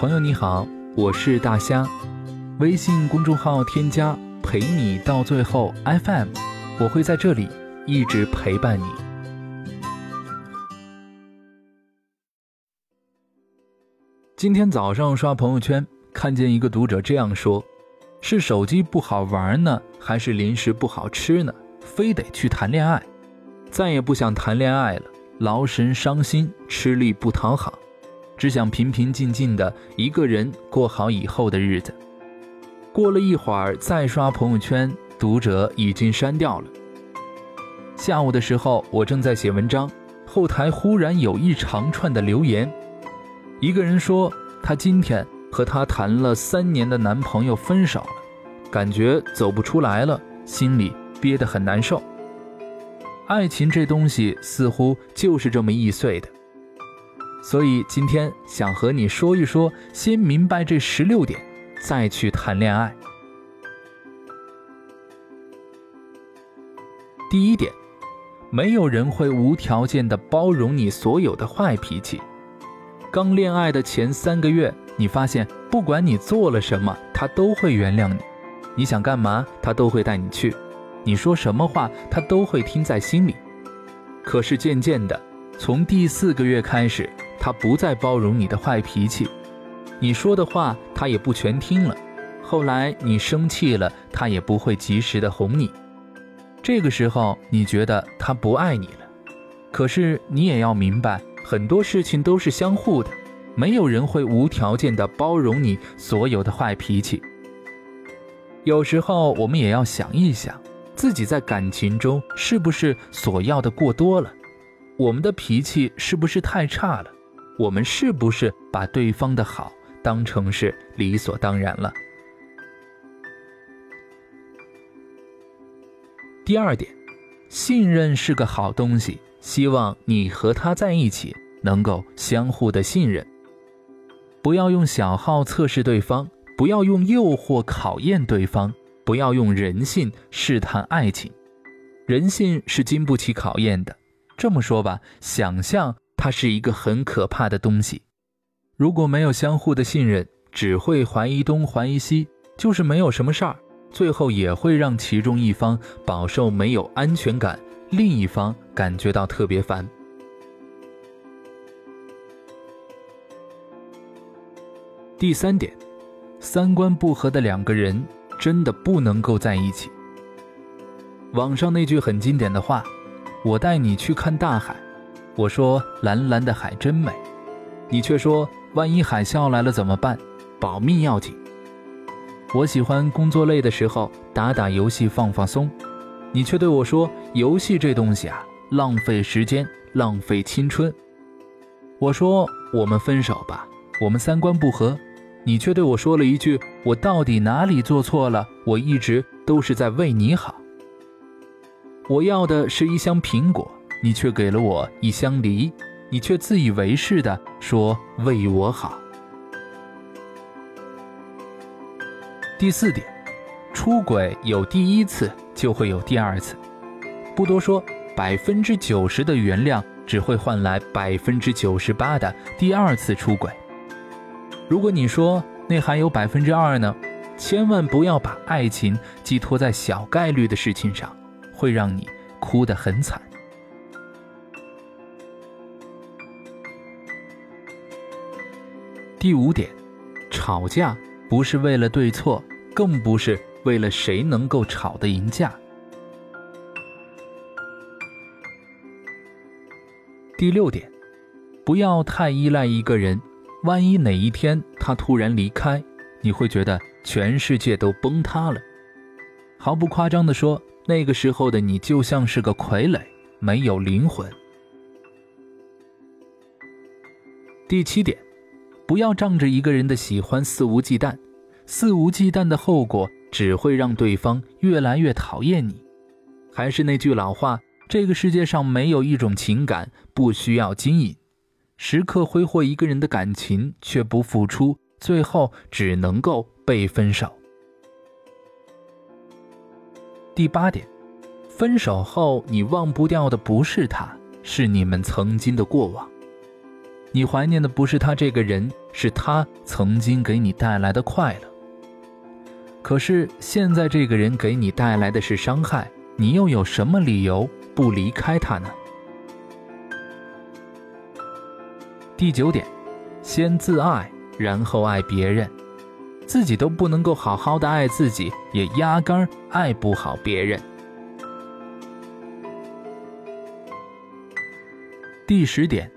朋友你好，我是大虾，微信公众号添加陪你到最后 FM，我会在这里一直陪伴你。今天早上刷朋友圈，看见一个读者这样说：“是手机不好玩呢，还是零食不好吃呢？非得去谈恋爱，再也不想谈恋爱了，劳神伤心，吃力不讨好。”只想平平静静的一个人过好以后的日子。过了一会儿再刷朋友圈，读者已经删掉了。下午的时候，我正在写文章，后台忽然有一长串的留言。一个人说，她今天和她谈了三年的男朋友分手了，感觉走不出来了，心里憋得很难受。爱情这东西似乎就是这么易碎的。所以今天想和你说一说，先明白这十六点，再去谈恋爱。第一点，没有人会无条件的包容你所有的坏脾气。刚恋爱的前三个月，你发现不管你做了什么，他都会原谅你；你想干嘛，他都会带你去；你说什么话，他都会听在心里。可是渐渐的，从第四个月开始，他不再包容你的坏脾气，你说的话他也不全听了。后来你生气了，他也不会及时的哄你。这个时候你觉得他不爱你了，可是你也要明白，很多事情都是相互的，没有人会无条件的包容你所有的坏脾气。有时候我们也要想一想，自己在感情中是不是索要的过多了，我们的脾气是不是太差了。我们是不是把对方的好当成是理所当然了？第二点，信任是个好东西，希望你和他在一起能够相互的信任。不要用小号测试对方，不要用诱惑考验对方，不要用人性试探爱情。人性是经不起考验的。这么说吧，想象。它是一个很可怕的东西，如果没有相互的信任，只会怀疑东怀疑西，就是没有什么事儿，最后也会让其中一方饱受没有安全感，另一方感觉到特别烦。第三点，三观不合的两个人真的不能够在一起。网上那句很经典的话：“我带你去看大海。”我说蓝蓝的海真美，你却说万一海啸来了怎么办？保密要紧。我喜欢工作累的时候打打游戏放放松，你却对我说游戏这东西啊浪费时间浪费青春。我说我们分手吧，我们三观不合。你却对我说了一句我到底哪里做错了？我一直都是在为你好。我要的是一箱苹果。你却给了我一箱梨，你却自以为是的说为我好。第四点，出轨有第一次就会有第二次，不多说，百分之九十的原谅只会换来百分之九十八的第二次出轨。如果你说那还有百分之二呢，千万不要把爱情寄托在小概率的事情上，会让你哭得很惨。第五点，吵架不是为了对错，更不是为了谁能够吵得赢架。第六点，不要太依赖一个人，万一哪一天他突然离开，你会觉得全世界都崩塌了。毫不夸张的说，那个时候的你就像是个傀儡，没有灵魂。第七点。不要仗着一个人的喜欢肆无忌惮，肆无忌惮的后果只会让对方越来越讨厌你。还是那句老话，这个世界上没有一种情感不需要经营。时刻挥霍一个人的感情却不付出，最后只能够被分手。第八点，分手后你忘不掉的不是他，是你们曾经的过往。你怀念的不是他这个人，是他曾经给你带来的快乐。可是现在这个人给你带来的是伤害，你又有什么理由不离开他呢？第九点，先自爱，然后爱别人。自己都不能够好好的爱自己，也压根儿爱不好别人。第十点，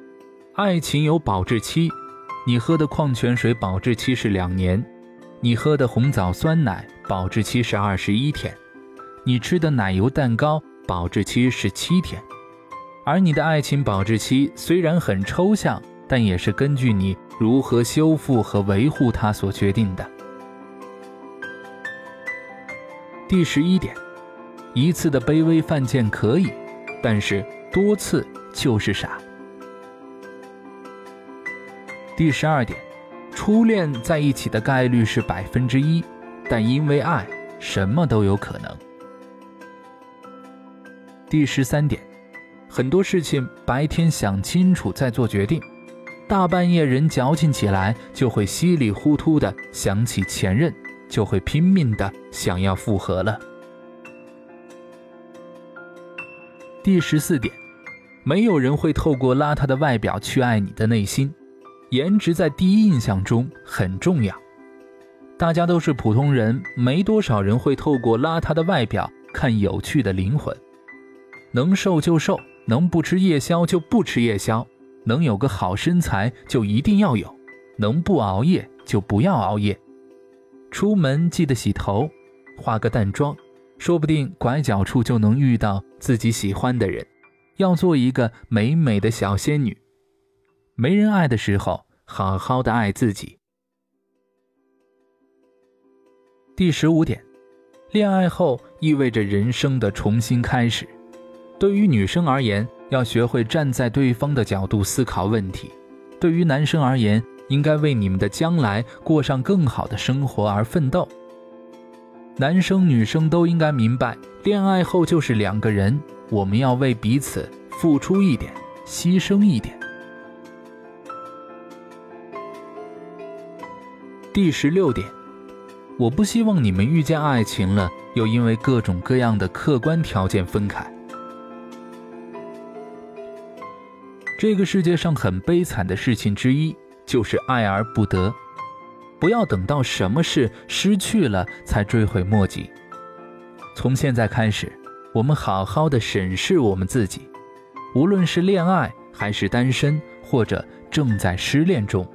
爱情有保质期，你喝的矿泉水保质期是两年，你喝的红枣酸奶保质期是二十一天，你吃的奶油蛋糕保质期是七天，而你的爱情保质期虽然很抽象，但也是根据你如何修复和维护它所决定的。第十一点，一次的卑微犯贱可以，但是多次就是傻。第十二点，初恋在一起的概率是百分之一，但因为爱，什么都有可能。第十三点，很多事情白天想清楚再做决定，大半夜人矫情起来就会稀里糊涂的想起前任。就会拼命的想要复合了。第十四点，没有人会透过邋遢的外表去爱你的内心，颜值在第一印象中很重要。大家都是普通人，没多少人会透过邋遢的外表看有趣的灵魂。能瘦就瘦，能不吃夜宵就不吃夜宵，能有个好身材就一定要有，能不熬夜就不要熬夜。出门记得洗头，化个淡妆，说不定拐角处就能遇到自己喜欢的人。要做一个美美的小仙女。没人爱的时候，好好的爱自己。第十五点，恋爱后意味着人生的重新开始。对于女生而言，要学会站在对方的角度思考问题；对于男生而言，应该为你们的将来过上更好的生活而奋斗。男生女生都应该明白，恋爱后就是两个人，我们要为彼此付出一点，牺牲一点。第十六点，我不希望你们遇见爱情了，又因为各种各样的客观条件分开。这个世界上很悲惨的事情之一。就是爱而不得，不要等到什么事失去了才追悔莫及。从现在开始，我们好好的审视我们自己，无论是恋爱还是单身，或者正在失恋中。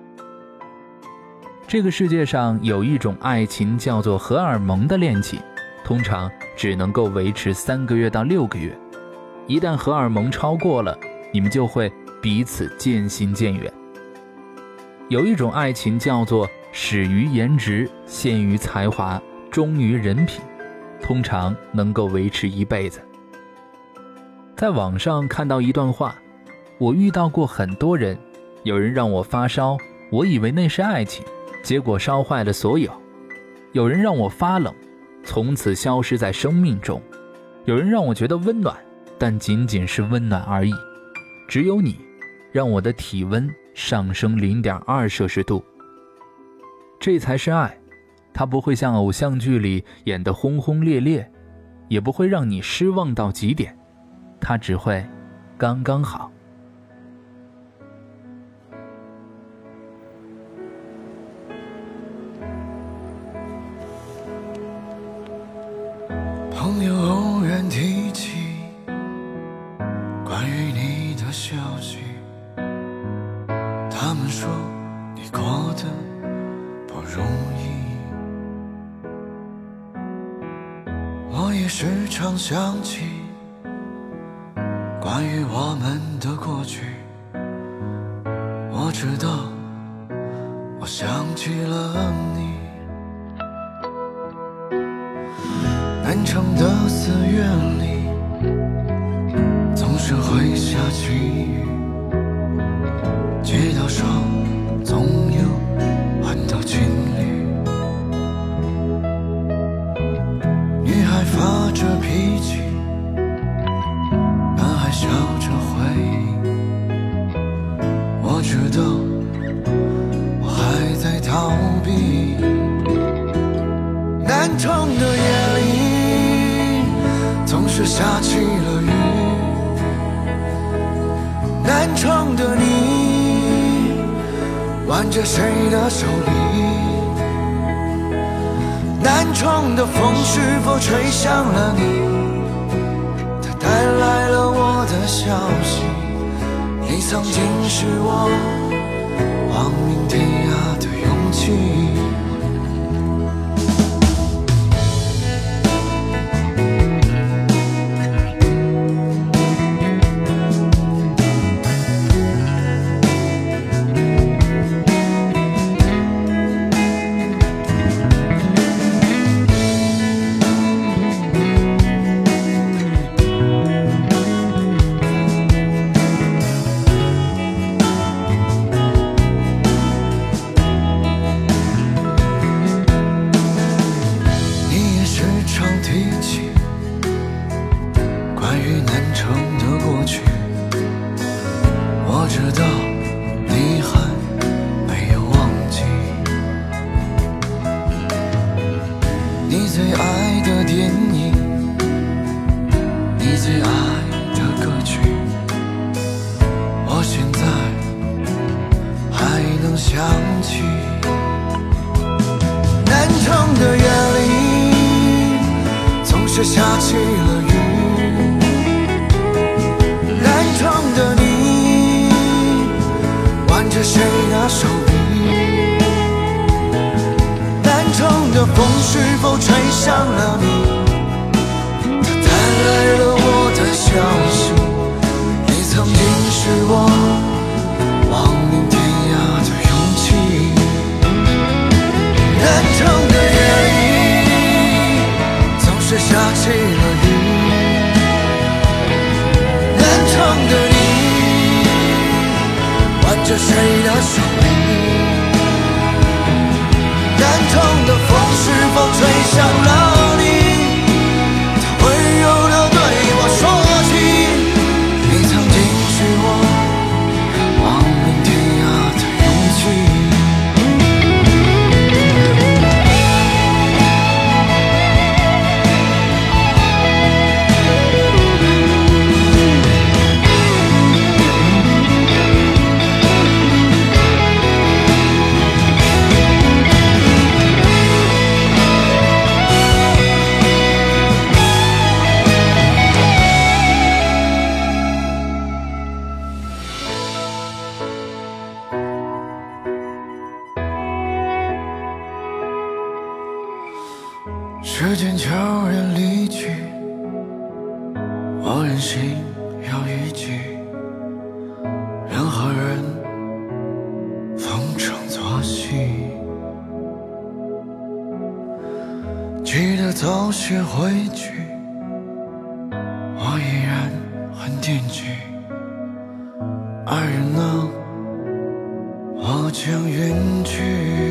这个世界上有一种爱情叫做荷尔蒙的恋情，通常只能够维持三个月到六个月，一旦荷尔蒙超过了，你们就会彼此渐行渐远。有一种爱情叫做始于颜值，陷于才华，忠于人品，通常能够维持一辈子。在网上看到一段话，我遇到过很多人，有人让我发烧，我以为那是爱情，结果烧坏了所有；有人让我发冷，从此消失在生命中；有人让我觉得温暖，但仅仅是温暖而已。只有你，让我的体温。上升零点二摄氏度，这才是爱。它不会像偶像剧里演的轰轰烈烈，也不会让你失望到极点，它只会刚刚好。朋友偶然提起关于你的消息。他们说你过得不容易，我也时常想起关于我们的过去。我知道，我想起了的四月里，总是会下起雨。街道上总有很多情侣，女孩发着脾气，着谁的手臂？南城的风是否吹向了你？它带来了我的消息。你曾经是我关于南城的过去，我知道你还没有忘记你最爱的电影，你最爱的歌曲，我现在还能想起。南城的夜里，总是下起雨是谁的手臂？南城的风是否吹向了你？它带来了我的消息。你曾经是我记得早些回去，我依然很惦记。爱人呢，我将远去。